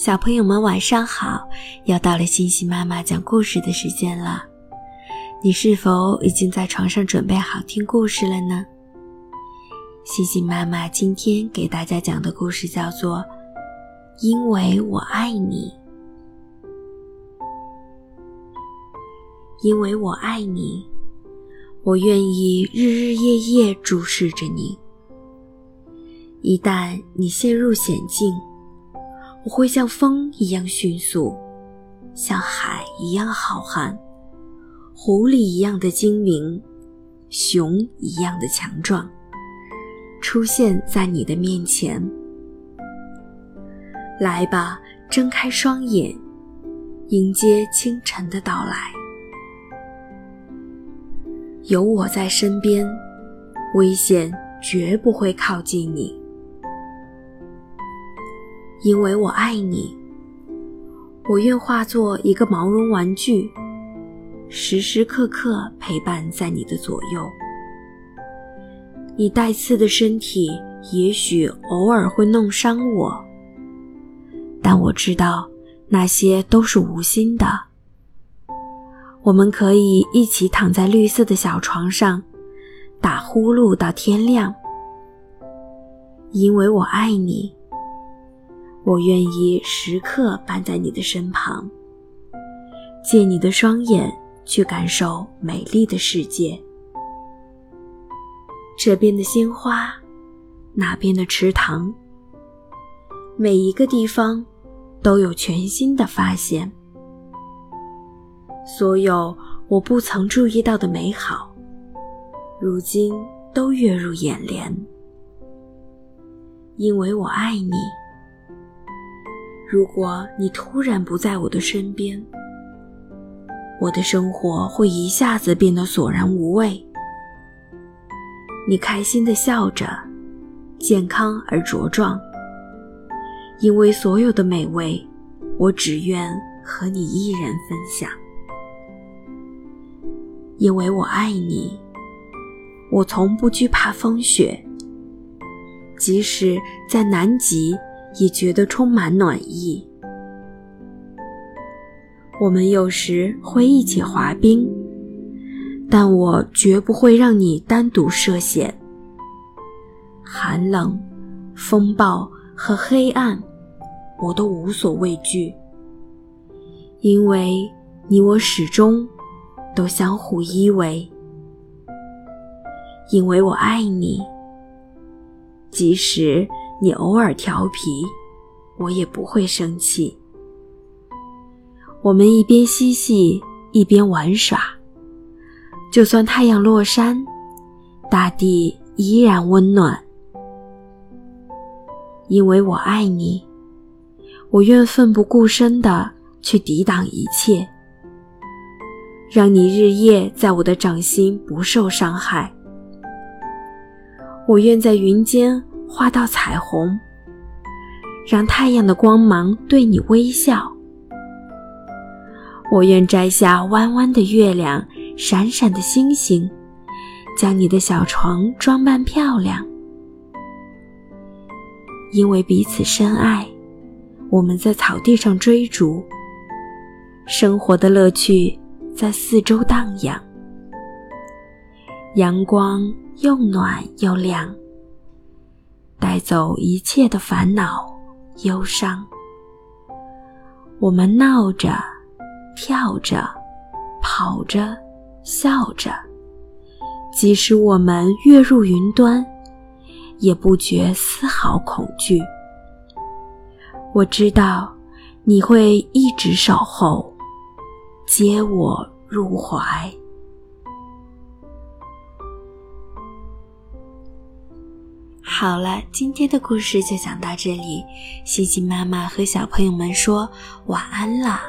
小朋友们晚上好，又到了星星妈妈讲故事的时间了。你是否已经在床上准备好听故事了呢？星星妈妈今天给大家讲的故事叫做《因为我爱你》。因为我爱你，我愿意日日夜夜注视着你。一旦你陷入险境，我会像风一样迅速，像海一样浩瀚，狐狸一样的精明，熊一样的强壮，出现在你的面前。来吧，睁开双眼，迎接清晨的到来。有我在身边，危险绝不会靠近你。因为我爱你，我愿化作一个毛绒玩具，时时刻刻陪伴在你的左右。你带刺的身体也许偶尔会弄伤我，但我知道那些都是无心的。我们可以一起躺在绿色的小床上，打呼噜到天亮。因为我爱你。我愿意时刻伴在你的身旁，借你的双眼去感受美丽的世界。这边的鲜花，那边的池塘，每一个地方都有全新的发现。所有我不曾注意到的美好，如今都跃入眼帘。因为我爱你。如果你突然不在我的身边，我的生活会一下子变得索然无味。你开心的笑着，健康而茁壮，因为所有的美味，我只愿和你一人分享。因为我爱你，我从不惧怕风雪，即使在南极。也觉得充满暖意。我们有时会一起滑冰，但我绝不会让你单独涉险。寒冷、风暴和黑暗，我都无所畏惧，因为你我始终都相互依偎。因为我爱你，即使。你偶尔调皮，我也不会生气。我们一边嬉戏一边玩耍，就算太阳落山，大地依然温暖。因为我爱你，我愿奋不顾身的去抵挡一切，让你日夜在我的掌心不受伤害。我愿在云间。画道彩虹，让太阳的光芒对你微笑。我愿摘下弯弯的月亮、闪闪的星星，将你的小床装扮漂亮。因为彼此深爱，我们在草地上追逐，生活的乐趣在四周荡漾。阳光又暖又亮。走一切的烦恼、忧伤。我们闹着、跳着、跑着、笑着，即使我们跃入云端，也不觉丝毫恐惧。我知道你会一直守候，接我入怀。好了，今天的故事就讲到这里。西西妈妈和小朋友们说晚安了。